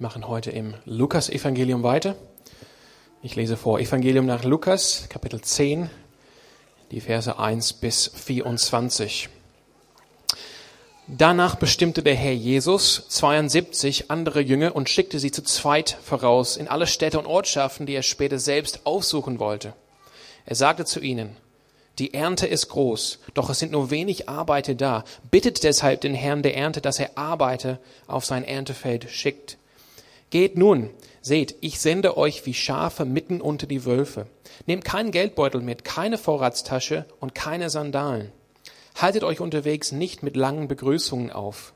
Machen heute im Lukas-Evangelium weiter. Ich lese vor Evangelium nach Lukas, Kapitel 10, die Verse 1 bis 24. Danach bestimmte der Herr Jesus 72 andere Jünger und schickte sie zu zweit voraus in alle Städte und Ortschaften, die er später selbst aufsuchen wollte. Er sagte zu ihnen, die Ernte ist groß, doch es sind nur wenig Arbeiter da. Bittet deshalb den Herrn der Ernte, dass er Arbeiter auf sein Erntefeld schickt. Geht nun, seht, ich sende euch wie Schafe mitten unter die Wölfe. Nehmt keinen Geldbeutel mit, keine Vorratstasche und keine Sandalen. Haltet euch unterwegs nicht mit langen Begrüßungen auf.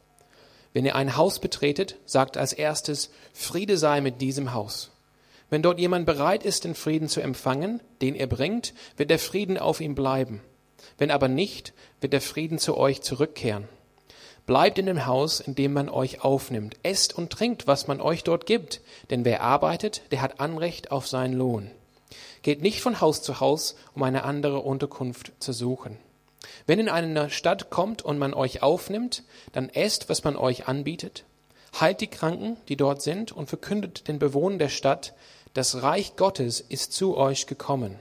Wenn ihr ein Haus betretet, sagt als erstes, Friede sei mit diesem Haus. Wenn dort jemand bereit ist, den Frieden zu empfangen, den ihr bringt, wird der Frieden auf ihm bleiben. Wenn aber nicht, wird der Frieden zu euch zurückkehren. Bleibt in dem Haus, in dem man euch aufnimmt. Esst und trinkt, was man euch dort gibt. Denn wer arbeitet, der hat Anrecht auf seinen Lohn. Geht nicht von Haus zu Haus, um eine andere Unterkunft zu suchen. Wenn in eine Stadt kommt und man euch aufnimmt, dann esst, was man euch anbietet. Heilt die Kranken, die dort sind, und verkündet den Bewohnern der Stadt, das Reich Gottes ist zu euch gekommen.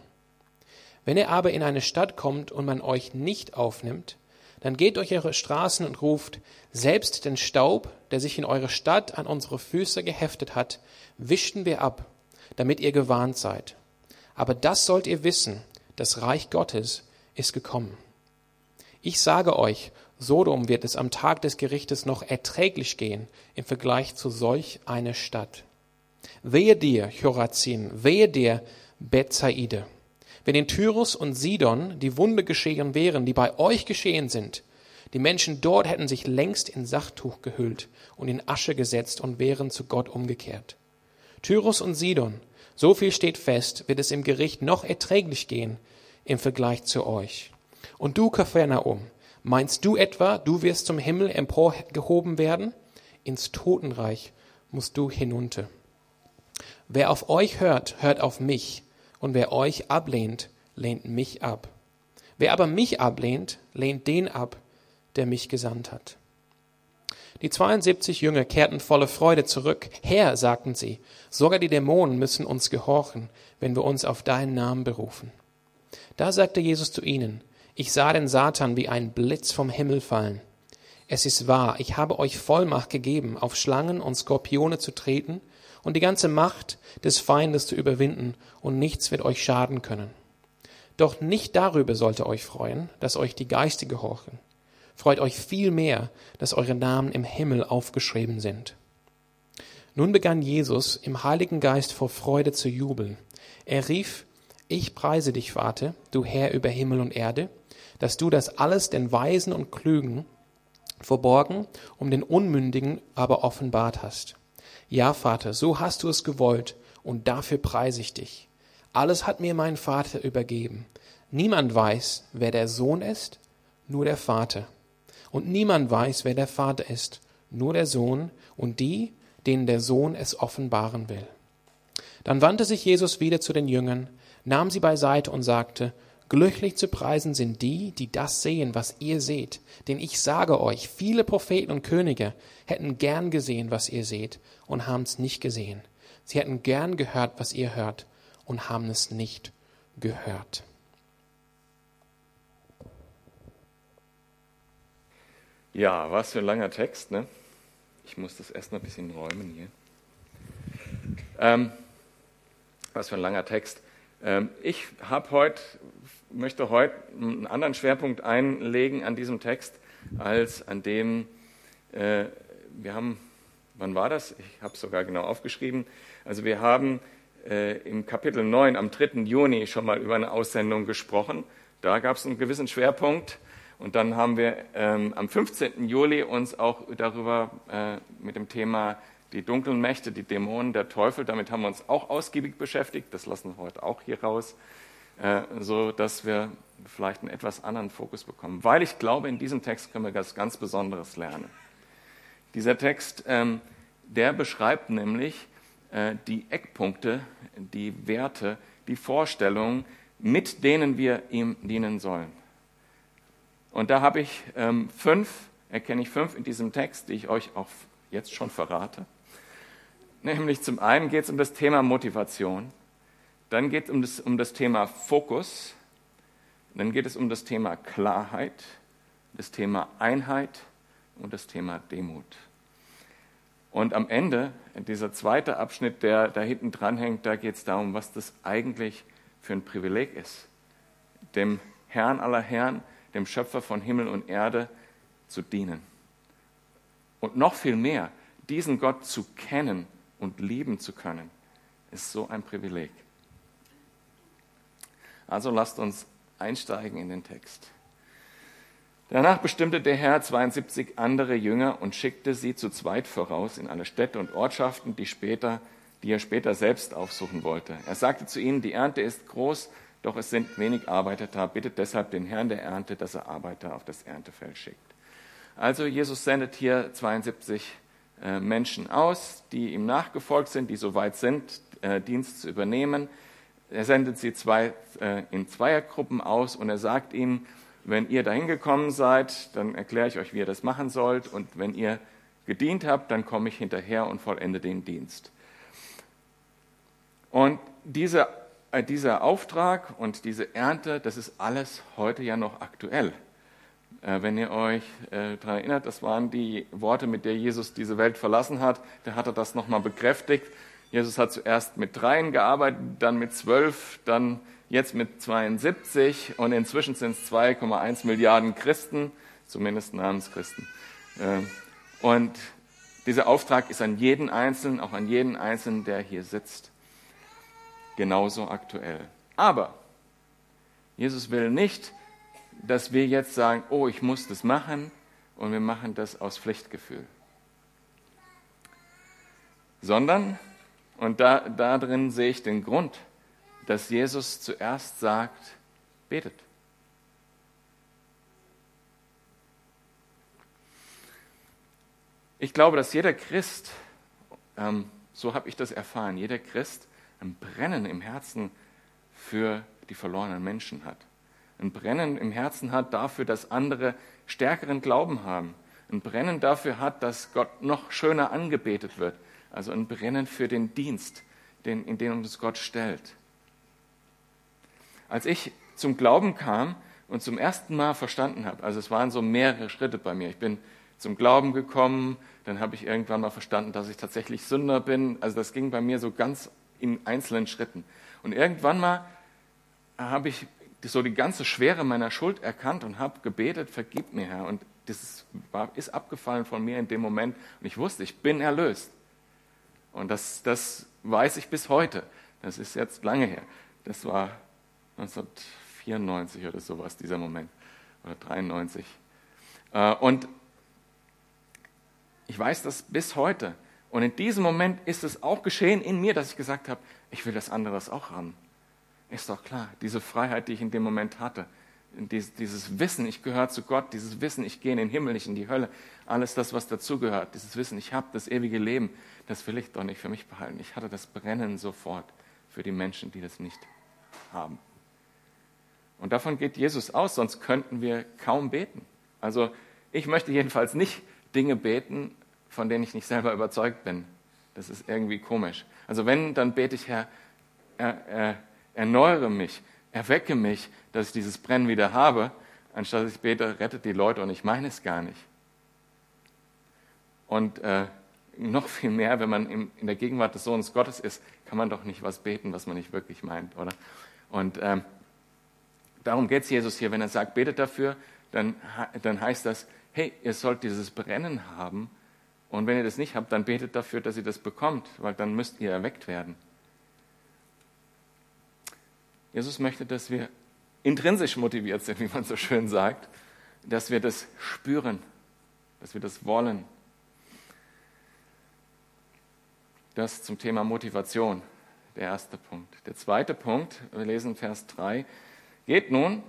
Wenn ihr aber in eine Stadt kommt und man euch nicht aufnimmt, dann geht durch eure Straßen und ruft, selbst den Staub, der sich in eurer Stadt an unsere Füße geheftet hat, wischten wir ab, damit ihr gewarnt seid. Aber das sollt ihr wissen, das Reich Gottes ist gekommen. Ich sage euch, Sodom wird es am Tag des Gerichtes noch erträglich gehen im Vergleich zu solch einer Stadt. Wehe dir, Chorazin, wehe dir, Bethsaide. Wenn in Tyrus und Sidon die Wunde geschehen wären, die bei euch geschehen sind, die Menschen dort hätten sich längst in Sachtuch gehüllt und in Asche gesetzt und wären zu Gott umgekehrt. Tyrus und Sidon, so viel steht fest, wird es im Gericht noch erträglich gehen im Vergleich zu euch. Und du, Kapernaum, meinst du etwa, du wirst zum Himmel emporgehoben werden? Ins Totenreich musst du hinunter. Wer auf euch hört, hört auf mich, und wer euch ablehnt, lehnt mich ab. Wer aber mich ablehnt, lehnt den ab, der mich gesandt hat. Die 72 Jünger kehrten voller Freude zurück. Herr, sagten sie, sogar die Dämonen müssen uns gehorchen, wenn wir uns auf deinen Namen berufen. Da sagte Jesus zu ihnen, ich sah den Satan wie ein Blitz vom Himmel fallen. Es ist wahr, ich habe euch Vollmacht gegeben, auf Schlangen und Skorpione zu treten und die ganze Macht des Feindes zu überwinden, und nichts wird euch schaden können. Doch nicht darüber sollt ihr euch freuen, dass euch die Geister gehorchen. Freut euch vielmehr, dass eure Namen im Himmel aufgeschrieben sind. Nun begann Jesus im Heiligen Geist vor Freude zu jubeln. Er rief, Ich preise dich, Vater, du Herr über Himmel und Erde, dass du das alles den Weisen und Klügen verborgen, um den Unmündigen aber offenbart hast. Ja, Vater, so hast du es gewollt, und dafür preise ich dich. Alles hat mir mein Vater übergeben. Niemand weiß, wer der Sohn ist, nur der Vater. Und niemand weiß, wer der Vater ist, nur der Sohn und die, denen der Sohn es offenbaren will. Dann wandte sich Jesus wieder zu den Jüngern, nahm sie beiseite und sagte, Glücklich zu preisen sind die, die das sehen, was ihr seht. Denn ich sage euch, viele Propheten und Könige hätten gern gesehen, was ihr seht, und haben es nicht gesehen. Sie hätten gern gehört, was ihr hört, und haben es nicht gehört. Ja, was für ein langer Text, ne? Ich muss das erst noch ein bisschen räumen hier. Ähm, was für ein langer Text. Ähm, ich habe heute möchte heute einen anderen Schwerpunkt einlegen an diesem Text als an dem, äh, wir haben, wann war das? Ich habe es sogar genau aufgeschrieben. Also wir haben äh, im Kapitel 9 am 3. Juni schon mal über eine Aussendung gesprochen. Da gab es einen gewissen Schwerpunkt. Und dann haben wir ähm, am 15. Juli uns auch darüber äh, mit dem Thema die dunklen Mächte, die Dämonen, der Teufel, damit haben wir uns auch ausgiebig beschäftigt. Das lassen wir heute auch hier raus. Äh, so dass wir vielleicht einen etwas anderen Fokus bekommen. Weil ich glaube, in diesem Text können wir was ganz Besonderes lernen. Dieser Text, ähm, der beschreibt nämlich äh, die Eckpunkte, die Werte, die Vorstellungen, mit denen wir ihm dienen sollen. Und da habe ich ähm, fünf, erkenne ich fünf in diesem Text, die ich euch auch jetzt schon verrate. Nämlich zum einen geht es um das Thema Motivation, dann geht es um das, um das Thema Fokus, dann geht es um das Thema Klarheit, das Thema Einheit und das Thema Demut. Und am Ende, dieser zweite Abschnitt, der da hinten dran hängt, da geht es darum, was das eigentlich für ein Privileg ist, dem Herrn aller Herren, dem Schöpfer von Himmel und Erde zu dienen. Und noch viel mehr, diesen Gott zu kennen und lieben zu können, ist so ein Privileg. Also lasst uns einsteigen in den Text. Danach bestimmte der Herr 72 andere Jünger und schickte sie zu zweit voraus in alle Städte und Ortschaften, die, später, die er später selbst aufsuchen wollte. Er sagte zu ihnen, die Ernte ist groß, doch es sind wenig Arbeiter da. Bittet deshalb den Herrn der Ernte, dass er Arbeiter auf das Erntefeld schickt. Also Jesus sendet hier 72 äh, Menschen aus, die ihm nachgefolgt sind, die soweit sind, äh, Dienst zu übernehmen. Er sendet sie zwei, äh, in Zweiergruppen aus und er sagt ihnen, wenn ihr dahin gekommen seid, dann erkläre ich euch, wie ihr das machen sollt. Und wenn ihr gedient habt, dann komme ich hinterher und vollende den Dienst. Und diese, äh, dieser Auftrag und diese Ernte, das ist alles heute ja noch aktuell. Äh, wenn ihr euch äh, daran erinnert, das waren die Worte, mit der Jesus diese Welt verlassen hat, da hat er das nochmal bekräftigt. Jesus hat zuerst mit dreien gearbeitet, dann mit zwölf, dann jetzt mit 72 und inzwischen sind es 2,1 Milliarden Christen, zumindest Namenschristen. Ähm, und dieser Auftrag ist an jeden Einzelnen, auch an jeden Einzelnen, der hier sitzt, genauso aktuell. Aber Jesus will nicht, dass wir jetzt sagen, oh, ich muss das machen und wir machen das aus Pflichtgefühl. Sondern, und da, da drin sehe ich den Grund, dass Jesus zuerst sagt, betet. Ich glaube, dass jeder Christ, ähm, so habe ich das erfahren, jeder Christ ein Brennen im Herzen für die verlorenen Menschen hat. Ein Brennen im Herzen hat dafür, dass andere stärkeren Glauben haben. Ein Brennen dafür hat, dass Gott noch schöner angebetet wird. Also ein Brennen für den Dienst, den, in den uns Gott stellt. Als ich zum Glauben kam und zum ersten Mal verstanden habe, also es waren so mehrere Schritte bei mir. Ich bin zum Glauben gekommen, dann habe ich irgendwann mal verstanden, dass ich tatsächlich Sünder bin. Also das ging bei mir so ganz in einzelnen Schritten. Und irgendwann mal habe ich so die ganze Schwere meiner Schuld erkannt und habe gebetet, vergib mir, Herr. Und das war, ist abgefallen von mir in dem Moment. Und ich wusste, ich bin erlöst. Und das, das weiß ich bis heute. Das ist jetzt lange her. Das war 1994 oder sowas, dieser Moment, oder 93. Äh, und ich weiß das bis heute. Und in diesem Moment ist es auch geschehen in mir, dass ich gesagt habe, ich will das anderes auch haben. Ist doch klar, diese Freiheit, die ich in dem Moment hatte, dieses Wissen, ich gehöre zu Gott, dieses Wissen, ich gehe in den Himmel, nicht in die Hölle, alles das, was dazugehört, dieses Wissen, ich habe das ewige Leben, das will ich doch nicht für mich behalten. Ich hatte das Brennen sofort für die Menschen, die das nicht haben. Und davon geht Jesus aus, sonst könnten wir kaum beten. Also ich möchte jedenfalls nicht Dinge beten, von denen ich nicht selber überzeugt bin. Das ist irgendwie komisch. Also wenn, dann bete ich, Herr, er, er, erneuere mich, erwecke mich, dass ich dieses Brennen wieder habe, anstatt ich bete, rettet die Leute und ich meine es gar nicht. Und äh, noch viel mehr, wenn man in, in, der Gegenwart des Sohnes Gottes ist, kann man doch nicht was beten, was man nicht wirklich meint, oder? Und ähm, Darum geht es Jesus hier, wenn er sagt, betet dafür, dann, dann heißt das, hey, ihr sollt dieses Brennen haben und wenn ihr das nicht habt, dann betet dafür, dass ihr das bekommt, weil dann müsst ihr erweckt werden. Jesus möchte, dass wir intrinsisch motiviert sind, wie man so schön sagt, dass wir das spüren, dass wir das wollen. Das zum Thema Motivation, der erste Punkt. Der zweite Punkt, wir lesen Vers 3, Geht nun,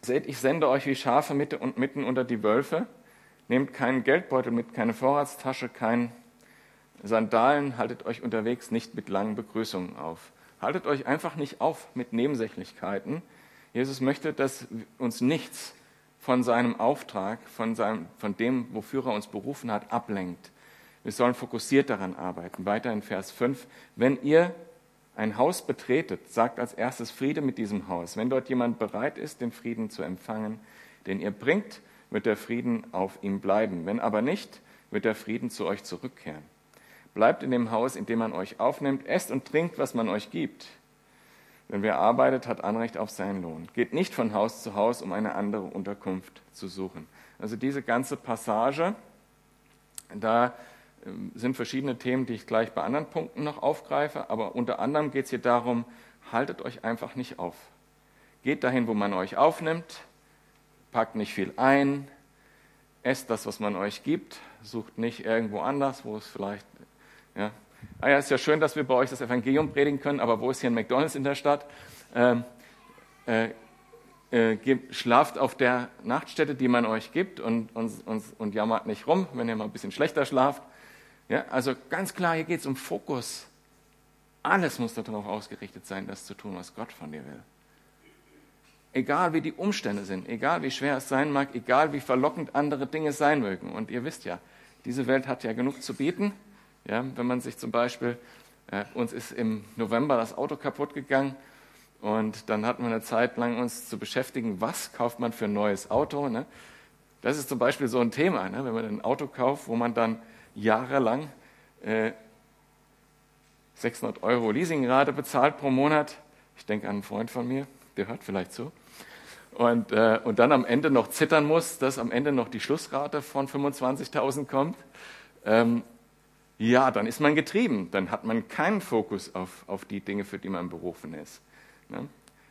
seht, ich sende euch wie Schafe mitten unter die Wölfe. Nehmt keinen Geldbeutel mit, keine Vorratstasche, kein Sandalen, haltet euch unterwegs nicht mit langen Begrüßungen auf. Haltet euch einfach nicht auf mit Nebensächlichkeiten. Jesus möchte, dass uns nichts von seinem Auftrag, von, seinem, von dem, wofür er uns berufen hat, ablenkt. Wir sollen fokussiert daran arbeiten. Weiter in Vers 5. Wenn ihr ein Haus betretet, sagt als erstes Friede mit diesem Haus. Wenn dort jemand bereit ist, den Frieden zu empfangen, den ihr bringt, wird der Frieden auf ihm bleiben. Wenn aber nicht, wird der Frieden zu euch zurückkehren. Bleibt in dem Haus, in dem man euch aufnimmt, esst und trinkt, was man euch gibt. Denn wer arbeitet, hat Anrecht auf seinen Lohn. Geht nicht von Haus zu Haus, um eine andere Unterkunft zu suchen. Also diese ganze Passage, da ähm, sind verschiedene Themen, die ich gleich bei anderen Punkten noch aufgreife, aber unter anderem geht es hier darum, haltet euch einfach nicht auf. Geht dahin, wo man euch aufnimmt, packt nicht viel ein, esst das, was man euch gibt, sucht nicht irgendwo anders, wo es vielleicht, ja, ah ja, ist ja schön, dass wir bei euch das Evangelium predigen können, aber wo ist hier ein McDonalds in der Stadt? Ähm, äh, äh, schlaft auf der Nachtstätte, die man euch gibt und, und, und, und jammert nicht rum, wenn ihr mal ein bisschen schlechter schlaft. Ja, also ganz klar, hier geht es um Fokus. Alles muss darauf ausgerichtet sein, das zu tun, was Gott von dir will. Egal wie die Umstände sind, egal wie schwer es sein mag, egal wie verlockend andere Dinge sein mögen. Und ihr wisst ja, diese Welt hat ja genug zu bieten. Ja, wenn man sich zum Beispiel, äh, uns ist im November das Auto kaputt gegangen und dann hatten wir eine Zeit lang uns zu beschäftigen, was kauft man für ein neues Auto. Ne? Das ist zum Beispiel so ein Thema, ne? wenn man ein Auto kauft, wo man dann jahrelang äh, 600 Euro Leasingrate bezahlt pro Monat. Ich denke an einen Freund von mir, der hört vielleicht zu. Und, äh, und dann am Ende noch zittern muss, dass am Ende noch die Schlussrate von 25.000 kommt. Ähm, ja, dann ist man getrieben. Dann hat man keinen Fokus auf, auf die Dinge, für die man berufen ist. Ne?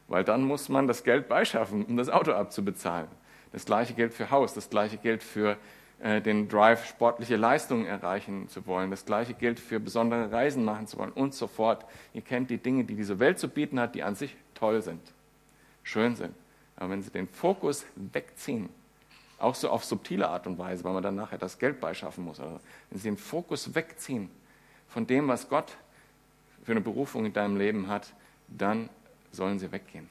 Weil dann muss man das Geld beischaffen, um das Auto abzubezahlen. Das gleiche gilt für Haus, das gleiche gilt für äh, den Drive, sportliche Leistungen erreichen zu wollen. Das gleiche gilt für besondere Reisen machen zu wollen und so fort. Ihr kennt die Dinge, die diese Welt zu bieten hat, die an sich toll sind, schön sind. Aber wenn sie den Fokus wegziehen, auch so auf subtile Art und Weise, weil man dann nachher das Geld beischaffen muss, also wenn sie den Fokus wegziehen von dem, was Gott für eine Berufung in deinem Leben hat, dann sollen sie weggehen.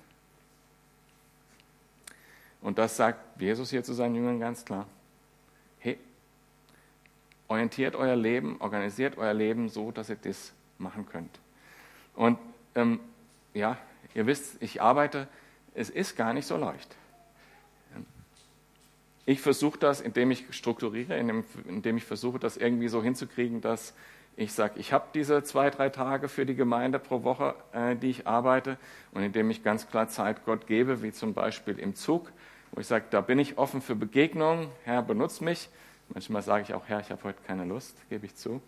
Und das sagt Jesus hier zu seinen Jüngern ganz klar. Hey, orientiert euer Leben, organisiert euer Leben so, dass ihr das machen könnt. Und ähm, ja, ihr wisst, ich arbeite, es ist gar nicht so leicht. Ich versuche das, indem ich strukturiere, indem, ich versuche, das irgendwie so hinzukriegen, dass ich sage, ich habe diese zwei, drei Tage für die Gemeinde pro Woche, äh, die ich arbeite und indem ich ganz klar Zeit Gott gebe, wie zum Beispiel im Zug, wo ich sage, da bin ich offen für Begegnungen, Herr, benutze mich. Manchmal sage ich auch, Herr, ich habe heute keine Lust, gebe ich zu.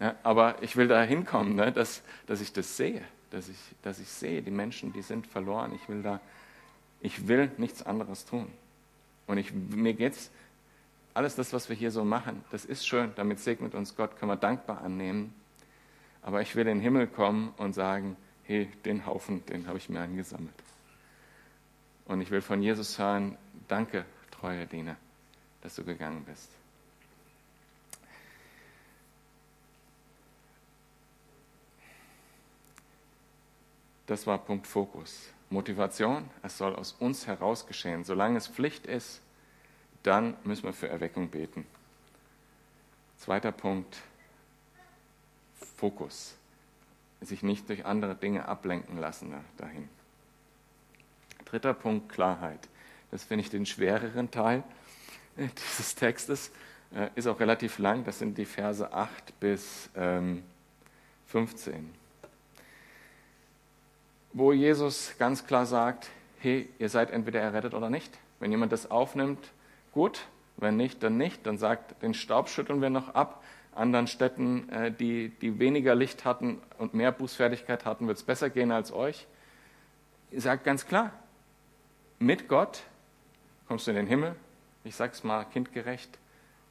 Ja, aber ich will da hinkommen, ne, dass, dass ich das sehe, dass ich, dass ich sehe, die Menschen, die sind verloren. Ich will da, ich will nichts anderes tun. Und ich, mir geht's alles das, was wir hier so machen, das ist schön, damit segnet uns Gott, können wir dankbar annehmen. Aber ich will in den Himmel kommen und sagen, hey, den Haufen, den habe ich mir angesammelt. Und ich will von Jesus hören, danke, treuer Diener, dass du gegangen bist. Das war Punkt Fokus. Motivation, es soll aus uns heraus geschehen. Solange es Pflicht ist, dann müssen wir für Erweckung beten. Zweiter Punkt, Fokus. Sich nicht durch andere Dinge ablenken lassen dahin. Dritter Punkt, Klarheit. Das finde ich den schwereren Teil dieses Textes. Äh, ist auch relativ lang, das sind die Verse 8 bis 15. Wo Jesus ganz klar sagt, hey, ihr seid entweder errettet oder nicht. Wenn jemand das aufnimmt, Gut, wenn nicht, dann nicht. Dann sagt, den Staub schütteln wir noch ab. Anderen Städten, äh, die, die weniger Licht hatten und mehr Bußfertigkeit hatten, wird es besser gehen als euch. Ihr sagt ganz klar, mit Gott kommst du in den Himmel. Ich sage es mal kindgerecht.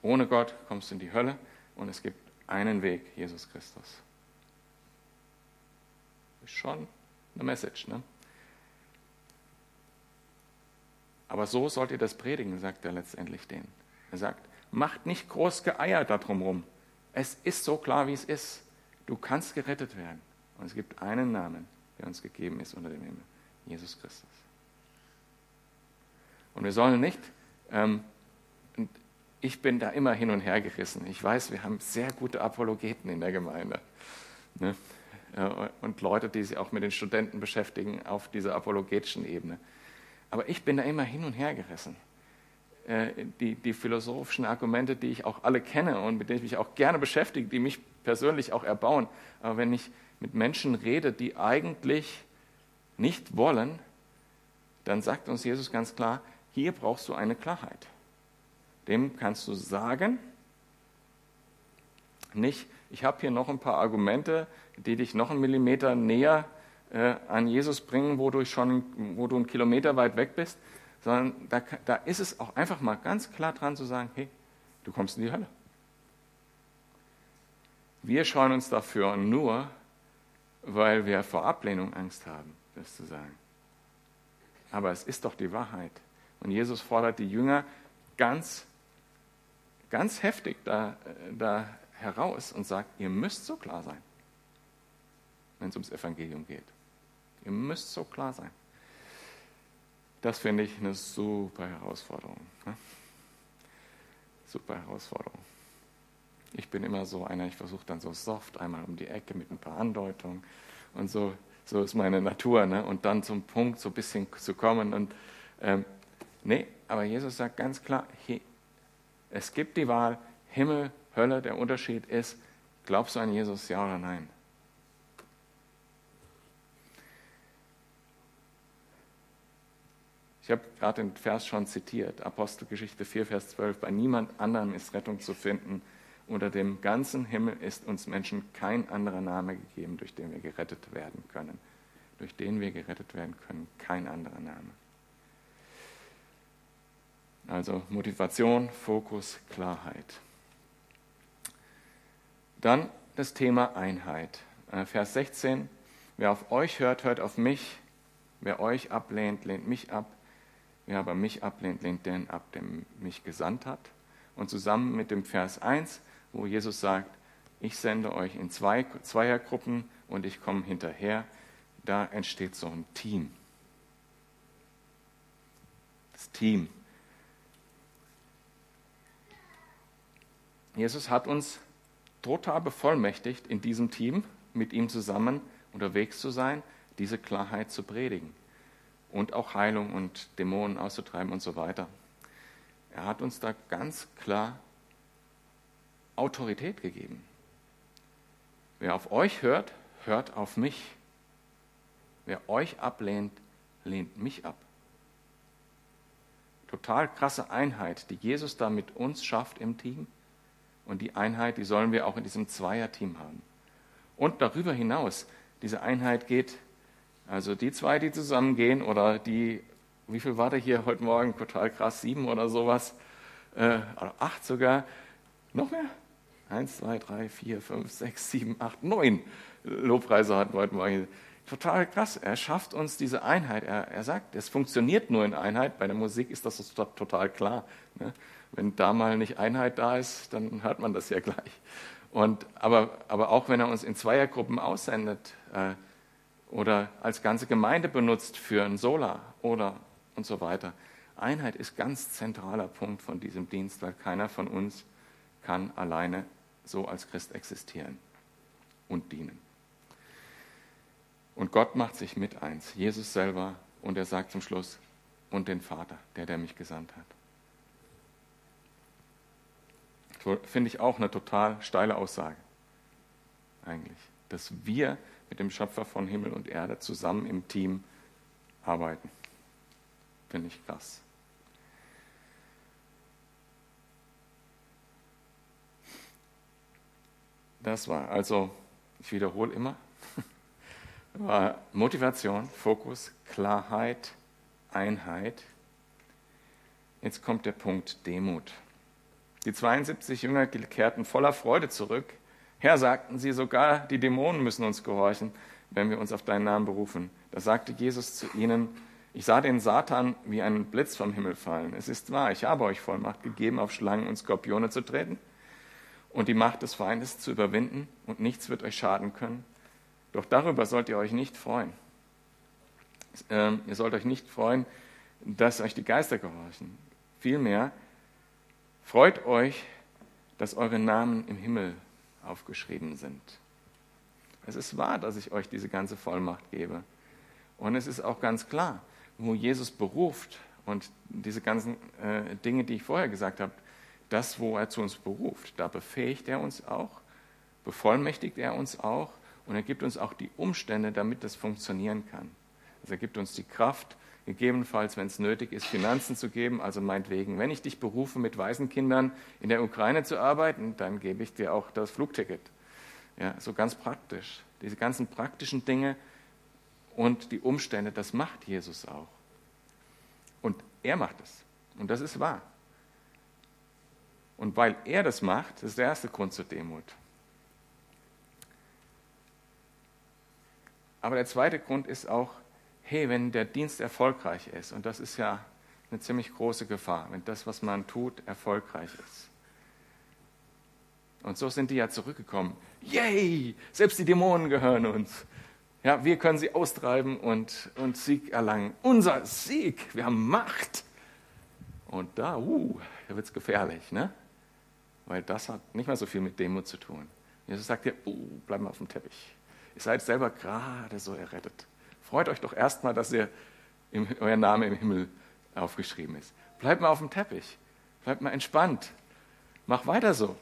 Ohne Gott kommst du in die Hölle. Und es gibt einen Weg, Jesus Christus. Ist schon eine Message, ne? Aber so sollt ihr das predigen, sagt er letztendlich denen. Er sagt, macht nicht groß geeiert darum rum. Es ist so klar, wie es ist. Du kannst gerettet werden. Und es gibt einen Namen, der uns gegeben ist unter dem Himmel. Jesus Christus. Und wir sollen nicht ähm, ich bin da immer hin und her gerissen. Ich weiß, wir haben sehr gute Apologeten in der Gemeinde. Ne? Und Leute, die sich auch mit den Studenten beschäftigen auf dieser apologetischen Ebene. Aber ich bin da immer hin und her gerissen. Äh, die, die philosophischen Argumente, die ich auch alle kenne und mit denen ich mich auch gerne beschäftige, die mich persönlich auch erbauen. Aber wenn ich mit Menschen rede, die eigentlich nicht wollen, dann sagt uns Jesus ganz klar, hier brauchst du eine Klarheit. Dem kannst du sagen, nicht, ich habe hier noch ein paar Argumente, die dich noch einen Millimeter näher äh, an Jesus bringen, wo du, schon, wo du einen Kilometer weit weg bist, sondern da, da ist es auch einfach mal ganz klar dran zu sagen, hey, du kommst in die Hölle. Wir scheuen uns dafür nur, weil wir vor Ablehnung Angst haben, das zu sagen. Aber es ist doch die Wahrheit. Und Jesus fordert die Jünger ganz, ganz heftig da, da heraus und sagt, ihr müsst so klar sein, wenn es ums Evangelium geht. Ihr müsst so klar sein. Das finde ich eine super Herausforderung. Ne? Super Herausforderung. Ich bin immer so einer, ich versuche dann so soft einmal um die Ecke mit ein paar Andeutungen und so, so ist meine Natur. Ne? Und dann zum Punkt so ein bisschen zu kommen. Und ähm, nee, aber Jesus sagt ganz klar, hey, es gibt die Wahl, Himmel, Hölle. Der Unterschied ist, glaubst du an Jesus, ja oder nein? Ich habe gerade den Vers schon zitiert, Apostelgeschichte 4, Vers 12. Bei niemand anderem ist Rettung zu finden, unter dem ganzen Himmel ist uns Menschen kein anderer Name gegeben, durch den wir gerettet werden können. Durch den wir gerettet werden können, kein anderer Name. Also Motivation, Fokus, Klarheit. Dann das Thema Einheit. Äh, Vers 16. Wer auf euch hört, hört auf mich. Wer euch ablehnt, lehnt mich ab. Wer aber mich ablehnt, lehnt den ab, der mich gesandt hat. Und zusammen mit dem Vers 1 wo Jesus sagt, ich sende euch in zwei Zweiergruppen und ich komme hinterher, da entsteht so ein Team. Das Team. Jesus hat uns total bevollmächtigt, in diesem Team mit ihm zusammen unterwegs zu sein, diese Klarheit zu predigen und auch Heilung und Dämonen auszutreiben und so weiter. Er hat uns da ganz klar Autorität gegeben. Wer auf euch hört, hört auf mich. Wer euch ablehnt, lehnt mich ab. Total krasse Einheit, die Jesus da mit uns schafft im Team. Und die Einheit, die sollen wir auch in diesem Zweierteam haben. Und darüber hinaus, diese Einheit geht, also die zwei, die zusammengehen, oder die, wie viel war der hier heute Morgen? Total krass, sieben oder sowas, äh, oder acht sogar. Noch mehr? Eins, zwei, drei, vier, fünf, sechs, sieben, acht, neun Lobpreise hatten wir heute Morgen. Total krass. Er schafft uns diese Einheit. Er, er sagt, es funktioniert nur in Einheit. Bei der Musik ist das total klar. Ne? Wenn da mal nicht Einheit da ist, dann hört man das ja gleich. Und, aber, aber auch wenn er uns in Zweiergruppen aussendet äh, oder als ganze Gemeinde benutzt für ein Sola oder und so weiter. Einheit ist ganz zentraler Punkt von diesem Dienst, weil keiner von uns kann alleine so als Christ existieren und dienen. Und Gott macht sich mit eins, Jesus selber, und er sagt zum Schluss, und den Vater, der, der mich gesandt hat. Finde ich auch eine total steile Aussage, eigentlich, dass wir mit dem Schöpfer von Himmel und Erde zusammen im Team arbeiten. Finde ich krass. Das war also, ich wiederhole immer, war Motivation, Fokus, Klarheit, Einheit. Jetzt kommt der Punkt Demut. Die 72 Jünger kehrten voller Freude zurück. Herr, sagten sie, sogar die Dämonen müssen uns gehorchen, wenn wir uns auf deinen Namen berufen. Da sagte Jesus zu ihnen, ich sah den Satan wie einen Blitz vom Himmel fallen. Es ist wahr, ich habe euch Vollmacht gegeben, auf Schlangen und Skorpione zu treten und die Macht des Feindes zu überwinden und nichts wird euch schaden können. Doch darüber sollt ihr euch nicht freuen. Ähm, ihr sollt euch nicht freuen, dass euch die Geister gehorchen. Vielmehr freut euch, dass eure Namen im Himmel aufgeschrieben sind. Es ist wahr, dass ich euch diese ganze Vollmacht gebe. Und es ist auch ganz klar, wo Jesus beruft und diese ganzen äh, Dinge, die ich vorher gesagt habe, das, wo er zu uns beruft, da befähigt er uns auch, bevollmächtigt er uns auch und er gibt uns auch die Umstände, damit das funktionieren kann. Also er gibt uns die Kraft, gegebenenfalls, wenn es nötig ist, Finanzen zu geben. Also meinetwegen, wenn ich dich berufe, mit Waisenkindern in der Ukraine zu arbeiten, dann gebe ich dir auch das Flugticket. Ja, so ganz praktisch. Diese ganzen praktischen Dinge und die Umstände, das macht Jesus auch. Und er macht es. Und das ist wahr. Und weil er das macht, ist der erste Grund zur Demut. Aber der zweite Grund ist auch, hey, wenn der Dienst erfolgreich ist, und das ist ja eine ziemlich große Gefahr, wenn das, was man tut, erfolgreich ist. Und so sind die ja zurückgekommen. Yay, selbst die Dämonen gehören uns. Ja, wir können sie austreiben und, und Sieg erlangen. Unser Sieg, wir haben Macht. Und da, uh, da wird es gefährlich, ne? Weil das hat nicht mehr so viel mit Demut zu tun. Jesus sagt dir, uh, bleib mal auf dem Teppich. Ihr seid selber gerade so errettet. Freut euch doch erstmal, dass ihr im, euer Name im Himmel aufgeschrieben ist. Bleibt mal auf dem Teppich. Bleibt mal entspannt. Mach weiter so.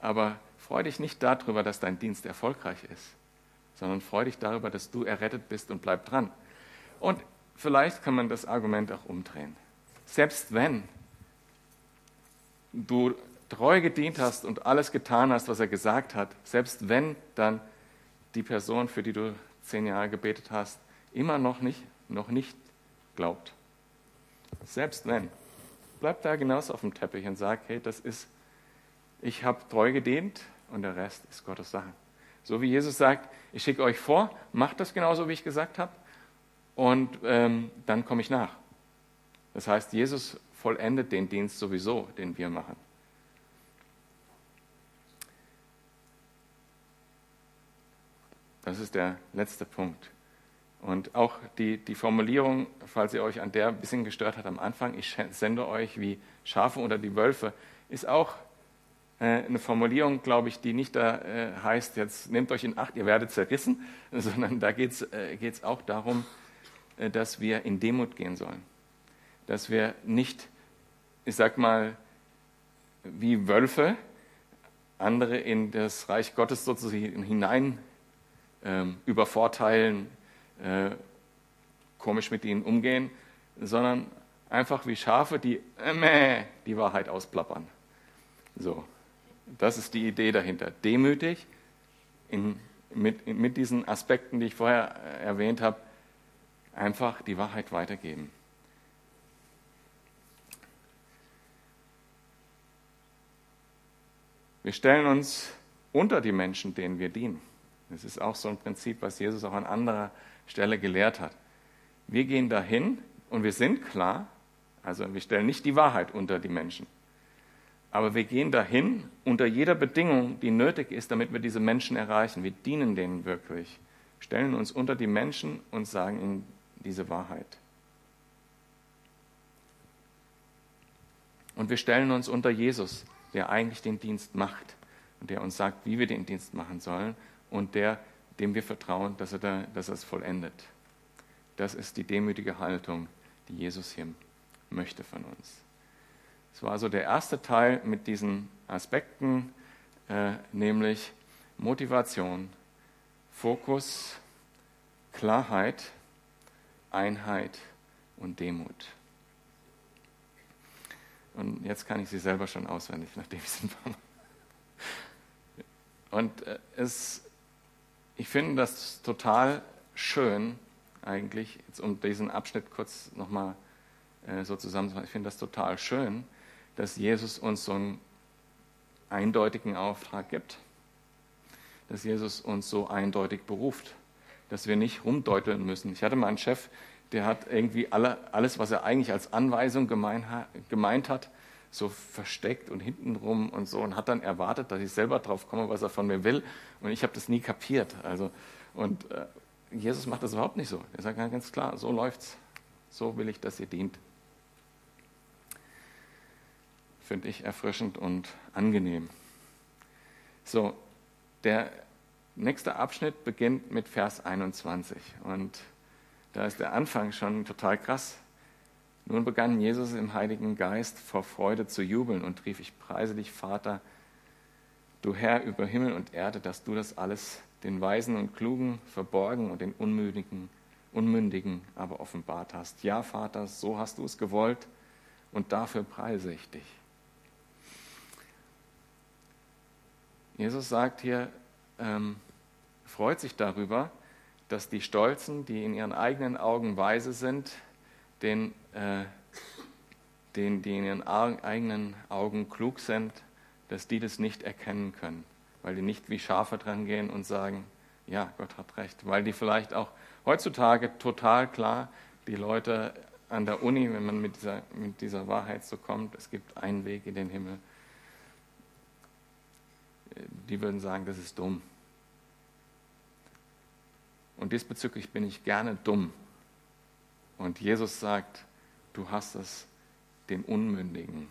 Aber freu dich nicht darüber, dass dein Dienst erfolgreich ist, sondern freu dich darüber, dass du errettet bist und bleib dran. Und vielleicht kann man das Argument auch umdrehen. Selbst wenn du treu gedient hast und alles getan hast, was er gesagt hat, selbst wenn dann die Person, für die du zehn Jahre gebetet hast, immer noch nicht, noch nicht glaubt. Selbst wenn. Bleib da genauso auf dem Teppich und sag, hey, das ist, ich habe treu gedient und der Rest ist Gottes Sache. So wie Jesus sagt, ich schicke euch vor, macht das genauso, wie ich gesagt habe, und ähm, dann komme ich nach. Das heißt, Jesus vollendet den Dienst sowieso, den wir machen. Das ist der letzte Punkt. Und auch die, die Formulierung, falls ihr euch an der ein bisschen gestört hat am Anfang, ich sende euch wie Schafe unter die Wölfe, ist auch äh, eine Formulierung, glaube ich, die nicht da äh, heißt, jetzt nehmt euch in Acht, ihr werdet zerrissen, sondern da geht es äh, auch darum, dass wir in Demut gehen sollen. Dass wir nicht, ich sag mal, wie Wölfe andere in das Reich Gottes sozusagen hinein ähm, übervorteilen, äh, komisch mit ihnen umgehen, sondern einfach wie Schafe, die äh, die Wahrheit ausplappern. So, das ist die Idee dahinter. Demütig in, mit, mit diesen Aspekten, die ich vorher äh, erwähnt habe, einfach die Wahrheit weitergeben. Wir stellen uns unter die Menschen, denen wir dienen. Das ist auch so ein Prinzip, was Jesus auch an anderer Stelle gelehrt hat. Wir gehen dahin und wir sind klar, also wir stellen nicht die Wahrheit unter die Menschen, aber wir gehen dahin unter jeder Bedingung, die nötig ist, damit wir diese Menschen erreichen. Wir dienen denen wirklich, stellen uns unter die Menschen und sagen ihnen diese Wahrheit. Und wir stellen uns unter Jesus, der eigentlich den Dienst macht und der uns sagt, wie wir den Dienst machen sollen und der, dem wir vertrauen, dass er, da, dass er es vollendet. Das ist die demütige Haltung, die Jesus hier möchte von uns. Es war also der erste Teil mit diesen Aspekten, äh, nämlich Motivation, Fokus, Klarheit, Einheit und Demut. Und jetzt kann ich sie selber schon auswendig, nachdem ich sie war. Und äh, es ich finde das total schön, eigentlich, jetzt um diesen Abschnitt kurz nochmal äh, so zusammenzufassen, ich finde das total schön, dass Jesus uns so einen eindeutigen Auftrag gibt, dass Jesus uns so eindeutig beruft, dass wir nicht rumdeuteln müssen. Ich hatte mal einen Chef, der hat irgendwie alle, alles, was er eigentlich als Anweisung gemein, gemeint hat, so versteckt und hintenrum und so und hat dann erwartet, dass ich selber drauf komme, was er von mir will. Und ich habe das nie kapiert. Also, und äh, Jesus macht das überhaupt nicht so. Er sagt ganz klar, so läuft's. So will ich, dass ihr dient. finde ich erfrischend und angenehm. So, der nächste Abschnitt beginnt mit Vers 21 und da ist der Anfang schon total krass. Nun begann Jesus im Heiligen Geist vor Freude zu jubeln und rief, ich preise dich, Vater, du Herr über Himmel und Erde, dass du das alles den Weisen und Klugen verborgen und den Unmündigen, Unmündigen aber offenbart hast. Ja, Vater, so hast du es gewollt und dafür preise ich dich. Jesus sagt hier, ähm, freut sich darüber, dass die Stolzen, die in ihren eigenen Augen weise sind, den, äh, den, die in ihren eigenen Augen klug sind, dass die das nicht erkennen können, weil die nicht wie Schafe dran gehen und sagen, ja, Gott hat recht, weil die vielleicht auch heutzutage total klar, die Leute an der Uni, wenn man mit dieser, mit dieser Wahrheit so kommt, es gibt einen Weg in den Himmel, die würden sagen, das ist dumm. Und diesbezüglich bin ich gerne dumm. Und Jesus sagt, du hast es den Unmündigen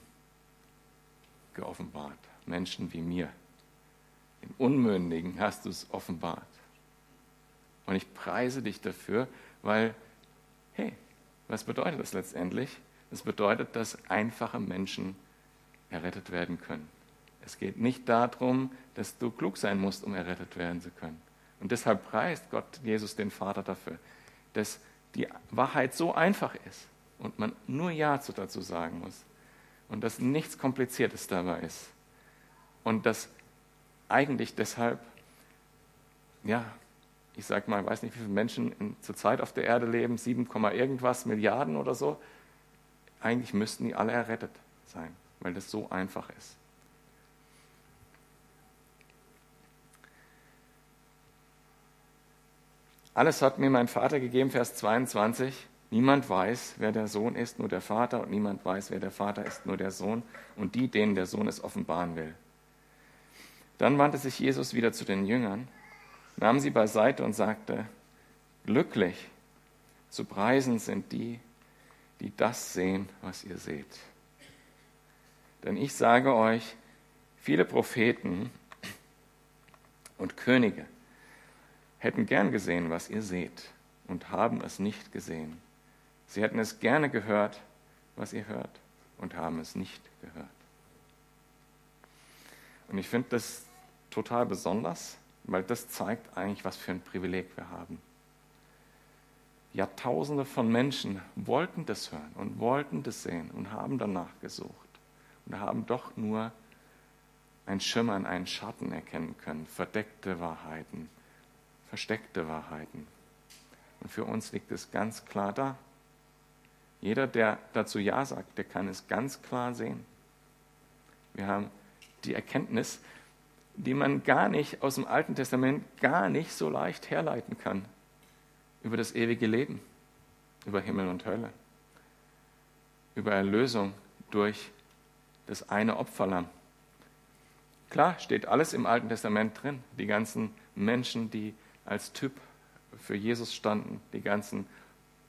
geoffenbart, Menschen wie mir. Den Unmündigen hast du es offenbart. Und ich preise dich dafür, weil, hey, was bedeutet das letztendlich? Das bedeutet, dass einfache Menschen errettet werden können. Es geht nicht darum, dass du klug sein musst, um errettet werden zu können. Und deshalb preist Gott Jesus den Vater dafür, dass die Wahrheit so einfach ist und man nur Ja dazu sagen muss und dass nichts Kompliziertes dabei ist und dass eigentlich deshalb, ja, ich sag mal, weiß nicht, wie viele Menschen zurzeit auf der Erde leben, 7, irgendwas Milliarden oder so, eigentlich müssten die alle errettet sein, weil das so einfach ist. Alles hat mir mein Vater gegeben, Vers 22. Niemand weiß, wer der Sohn ist, nur der Vater, und niemand weiß, wer der Vater ist, nur der Sohn, und die, denen der Sohn es offenbaren will. Dann wandte sich Jesus wieder zu den Jüngern, nahm sie beiseite und sagte, Glücklich zu preisen sind die, die das sehen, was ihr seht. Denn ich sage euch, viele Propheten und Könige hätten gern gesehen, was ihr seht, und haben es nicht gesehen. Sie hätten es gerne gehört, was ihr hört, und haben es nicht gehört. Und ich finde das total besonders, weil das zeigt eigentlich, was für ein Privileg wir haben. Jahrtausende von Menschen wollten das hören und wollten das sehen und haben danach gesucht und haben doch nur ein Schimmern, einen Schatten erkennen können, verdeckte Wahrheiten, versteckte Wahrheiten. Und für uns liegt es ganz klar da. Jeder, der dazu Ja sagt, der kann es ganz klar sehen. Wir haben die Erkenntnis, die man gar nicht aus dem Alten Testament gar nicht so leicht herleiten kann über das ewige Leben, über Himmel und Hölle, über Erlösung durch das eine Opferlamm. Klar steht alles im Alten Testament drin, die ganzen Menschen, die als Typ für Jesus standen, die ganzen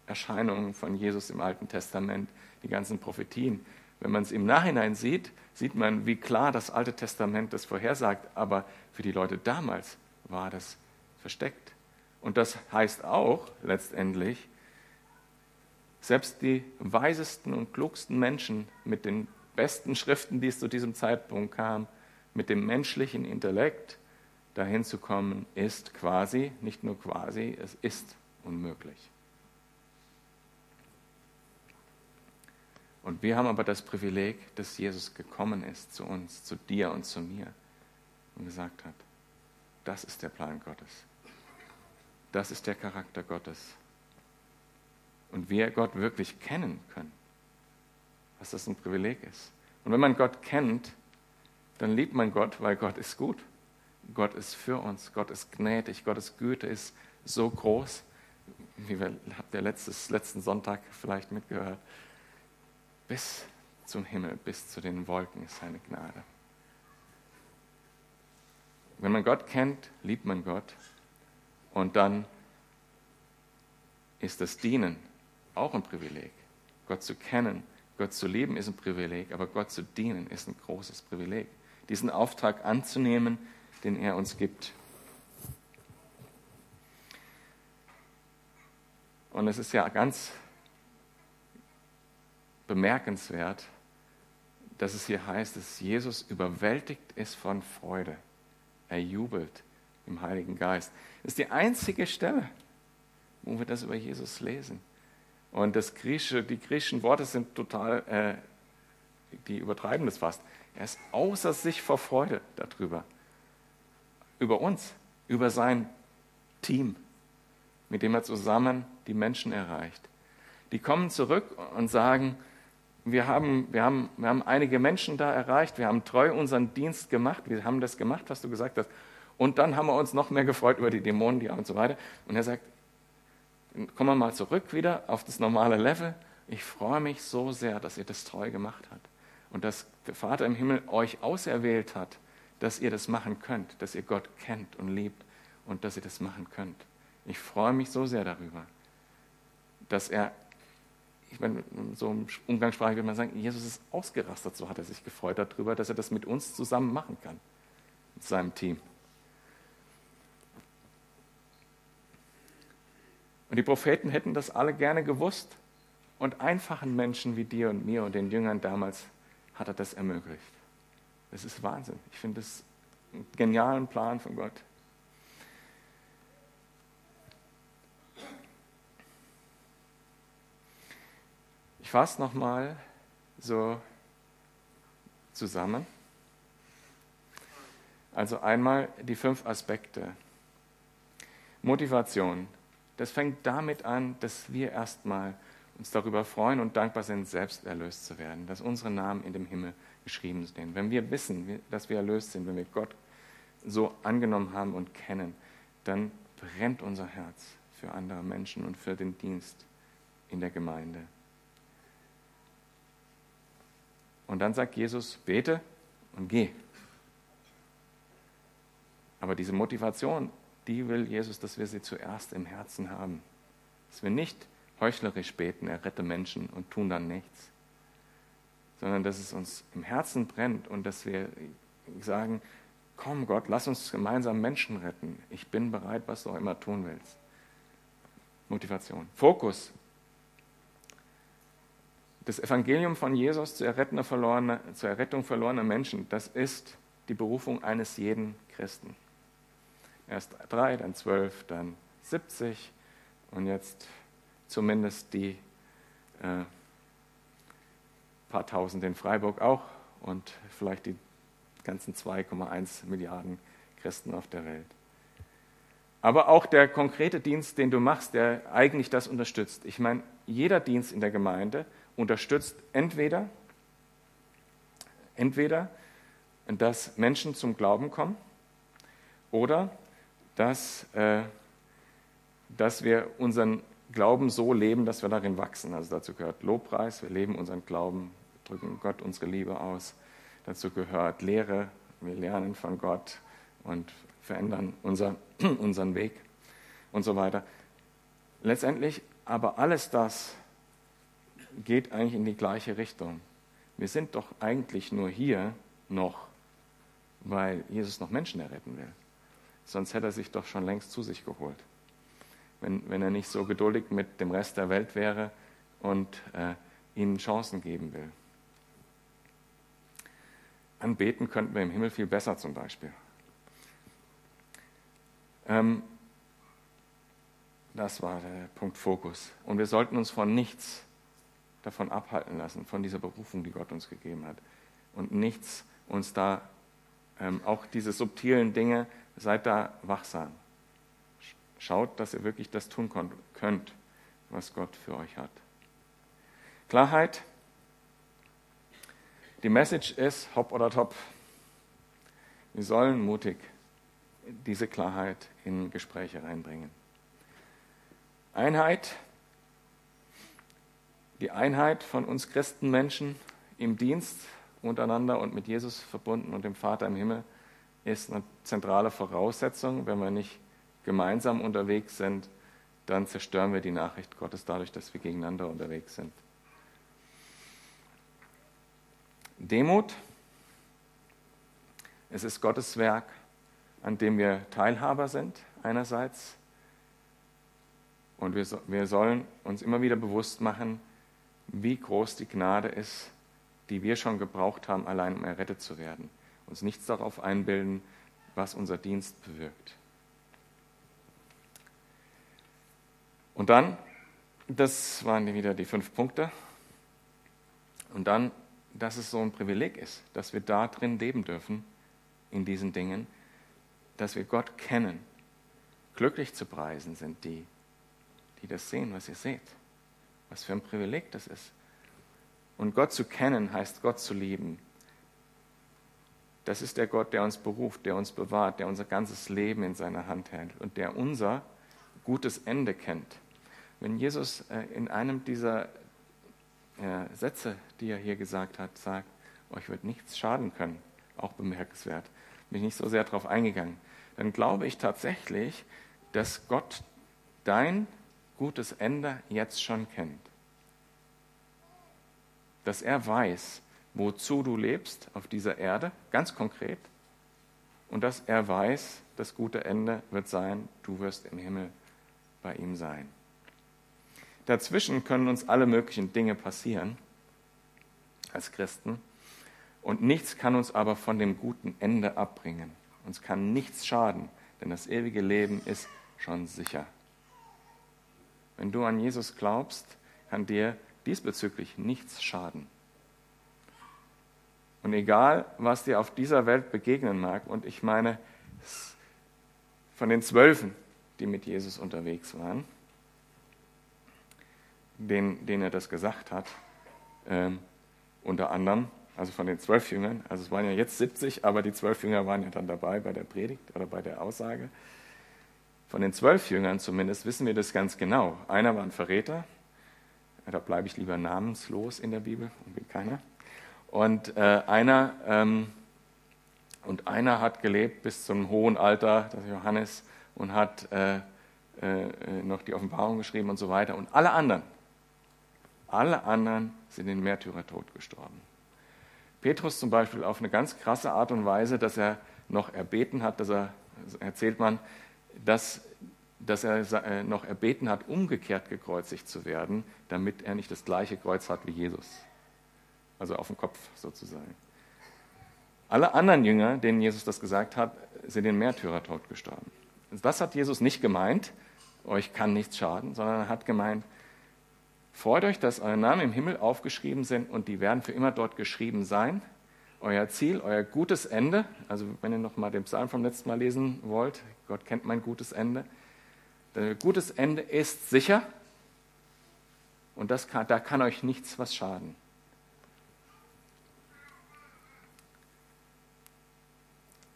Erscheinungen von Jesus im Alten Testament, die ganzen Prophetien. Wenn man es im Nachhinein sieht, sieht man, wie klar das Alte Testament das vorhersagt, aber für die Leute damals war das versteckt. Und das heißt auch letztendlich, selbst die weisesten und klugsten Menschen mit den besten Schriften, die es zu diesem Zeitpunkt kam, mit dem menschlichen Intellekt, dahin zu kommen, ist quasi, nicht nur quasi, es ist unmöglich. Und wir haben aber das Privileg, dass Jesus gekommen ist zu uns, zu dir und zu mir und gesagt hat, das ist der Plan Gottes. Das ist der Charakter Gottes. Und wir Gott wirklich kennen können, was das ein Privileg ist. Und wenn man Gott kennt, dann liebt man Gott, weil Gott ist gut. Gott ist für uns, Gott ist gnädig, Gottes Güte ist so groß, wie wir, habt ihr letztes, letzten Sonntag vielleicht mitgehört, bis zum Himmel, bis zu den Wolken ist seine Gnade. Wenn man Gott kennt, liebt man Gott und dann ist das Dienen auch ein Privileg. Gott zu kennen, Gott zu lieben ist ein Privileg, aber Gott zu dienen ist ein großes Privileg. Diesen Auftrag anzunehmen, den er uns gibt. Und es ist ja ganz bemerkenswert, dass es hier heißt, dass Jesus überwältigt ist von Freude. Er jubelt im Heiligen Geist. Das ist die einzige Stelle, wo wir das über Jesus lesen. Und das Griechische, die griechischen Worte sind total, äh, die übertreiben das fast. Er ist außer sich vor Freude darüber. Über uns, über sein Team, mit dem er zusammen die Menschen erreicht. Die kommen zurück und sagen, wir haben, wir, haben, wir haben einige Menschen da erreicht, wir haben treu unseren Dienst gemacht, wir haben das gemacht, was du gesagt hast. Und dann haben wir uns noch mehr gefreut über die Dämonen, die und so weiter. Und er sagt, kommen wir mal zurück wieder auf das normale Level. Ich freue mich so sehr, dass ihr das treu gemacht habt. Und dass der Vater im Himmel euch auserwählt hat, dass ihr das machen könnt, dass ihr Gott kennt und liebt und dass ihr das machen könnt. Ich freue mich so sehr darüber, dass er ich meine, so im Umgangssprache würde man sagen, Jesus ist ausgerastet, so hat er sich gefreut darüber, dass er das mit uns zusammen machen kann, mit seinem Team. Und die Propheten hätten das alle gerne gewusst und einfachen Menschen wie dir und mir und den Jüngern damals hat er das ermöglicht. Das ist Wahnsinn. Ich finde das einen genialen Plan von Gott. Ich fasse nochmal so zusammen. Also einmal die fünf Aspekte. Motivation. Das fängt damit an, dass wir erstmal uns darüber freuen und dankbar sind, selbst erlöst zu werden, dass unsere Namen in dem Himmel geschrieben sind. Wenn wir wissen, dass wir erlöst sind, wenn wir Gott so angenommen haben und kennen, dann brennt unser Herz für andere Menschen und für den Dienst in der Gemeinde. Und dann sagt Jesus, bete und geh. Aber diese Motivation, die will Jesus, dass wir sie zuerst im Herzen haben. Dass wir nicht heuchlerisch beten, errette Menschen und tun dann nichts, sondern dass es uns im Herzen brennt und dass wir sagen, komm Gott, lass uns gemeinsam Menschen retten. Ich bin bereit, was du auch immer tun willst. Motivation. Fokus. Das Evangelium von Jesus zur verlorener, zur Errettung verlorener Menschen, das ist die Berufung eines jeden Christen. Erst drei, dann zwölf, dann 70 und jetzt zumindest die äh, paar Tausend in Freiburg auch und vielleicht die ganzen 2,1 Milliarden Christen auf der Welt. Aber auch der konkrete Dienst, den du machst, der eigentlich das unterstützt. Ich meine, jeder Dienst in der Gemeinde unterstützt entweder, entweder, dass Menschen zum Glauben kommen oder dass, äh, dass wir unseren Glauben so leben, dass wir darin wachsen. Also dazu gehört Lobpreis, wir leben unseren Glauben, drücken Gott unsere Liebe aus. Dazu gehört Lehre, wir lernen von Gott und verändern unser, unseren Weg und so weiter. Letztendlich aber alles das geht eigentlich in die gleiche Richtung. Wir sind doch eigentlich nur hier noch, weil Jesus noch Menschen erretten will. Sonst hätte er sich doch schon längst zu sich geholt. Wenn, wenn er nicht so geduldig mit dem Rest der Welt wäre und äh, ihnen Chancen geben will. Anbeten könnten wir im Himmel viel besser zum Beispiel. Ähm, das war der Punkt Fokus. Und wir sollten uns von nichts davon abhalten lassen, von dieser Berufung, die Gott uns gegeben hat. Und nichts uns da, ähm, auch diese subtilen Dinge, seid da wachsam. Schaut, dass ihr wirklich das tun könnt, was Gott für euch hat. Klarheit. Die Message ist hopp oder top. Wir sollen mutig diese Klarheit in Gespräche reinbringen. Einheit die Einheit von uns Christenmenschen im Dienst untereinander und mit Jesus verbunden und dem Vater im Himmel ist eine zentrale Voraussetzung. Wenn wir nicht gemeinsam unterwegs sind, dann zerstören wir die Nachricht Gottes dadurch, dass wir gegeneinander unterwegs sind. Demut. Es ist Gottes Werk, an dem wir Teilhaber sind, einerseits. Und wir, wir sollen uns immer wieder bewusst machen, wie groß die Gnade ist, die wir schon gebraucht haben, allein um errettet zu werden. Uns nichts darauf einbilden, was unser Dienst bewirkt. Und dann, das waren wieder die fünf Punkte. Und dann, dass es so ein Privileg ist, dass wir da drin leben dürfen, in diesen Dingen, dass wir Gott kennen. Glücklich zu preisen sind die, die das sehen, was ihr seht. Was für ein Privileg das ist. Und Gott zu kennen heißt Gott zu lieben. Das ist der Gott, der uns beruft, der uns bewahrt, der unser ganzes Leben in seiner Hand hält und der unser gutes Ende kennt. Wenn Jesus äh, in einem dieser äh, Sätze, die er hier gesagt hat, sagt, euch wird nichts schaden können, auch bemerkenswert, bin ich nicht so sehr darauf eingegangen, dann glaube ich tatsächlich, dass Gott dein gutes Ende jetzt schon kennt. Dass er weiß, wozu du lebst auf dieser Erde, ganz konkret, und dass er weiß, das gute Ende wird sein, du wirst im Himmel bei ihm sein. Dazwischen können uns alle möglichen Dinge passieren als Christen und nichts kann uns aber von dem guten Ende abbringen. Uns kann nichts schaden, denn das ewige Leben ist schon sicher. Wenn du an Jesus glaubst, kann dir diesbezüglich nichts schaden. Und egal, was dir auf dieser Welt begegnen mag, und ich meine, von den Zwölfen, die mit Jesus unterwegs waren, denen, denen er das gesagt hat, ähm, unter anderem, also von den zwölf Jüngern, also es waren ja jetzt 70, aber die zwölf Jünger waren ja dann dabei bei der Predigt oder bei der Aussage. Von den zwölf Jüngern zumindest wissen wir das ganz genau. Einer war ein Verräter, da bleibe ich lieber namenslos in der Bibel und will keiner. Und äh, einer ähm, und einer hat gelebt bis zum hohen Alter, das ist Johannes, und hat äh, äh, noch die Offenbarung geschrieben und so weiter. Und alle anderen, alle anderen sind in Märtyrertod gestorben. Petrus zum Beispiel auf eine ganz krasse Art und Weise, dass er noch erbeten hat, dass er, erzählt man, dass, dass er äh, noch erbeten hat, umgekehrt gekreuzigt zu werden, damit er nicht das gleiche Kreuz hat wie Jesus. Also auf dem Kopf sozusagen. Alle anderen Jünger, denen Jesus das gesagt hat, sind in Märtyrertod gestorben. Das hat Jesus nicht gemeint, euch kann nichts schaden, sondern er hat gemeint, freut euch, dass eure Namen im Himmel aufgeschrieben sind und die werden für immer dort geschrieben sein. Euer Ziel, euer gutes Ende, also wenn ihr noch mal den Psalm vom letzten Mal lesen wollt, Gott kennt mein gutes Ende. Dein gutes Ende ist sicher und das kann, da kann euch nichts was schaden.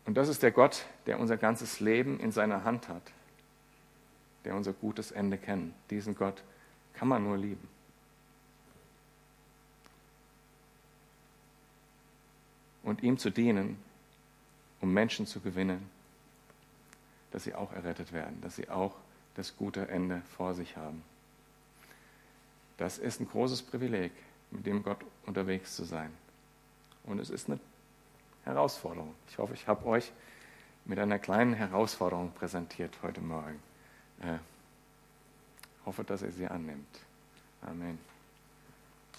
Und das ist der Gott, der unser ganzes Leben in seiner Hand hat, der unser gutes Ende kennt. Diesen Gott kann man nur lieben. Und ihm zu dienen, um Menschen zu gewinnen, dass sie auch errettet werden, dass sie auch das gute Ende vor sich haben. Das ist ein großes Privileg, mit dem Gott unterwegs zu sein. Und es ist eine Herausforderung. Ich hoffe, ich habe euch mit einer kleinen Herausforderung präsentiert heute Morgen. Hoffe, dass ihr sie annimmt. Amen.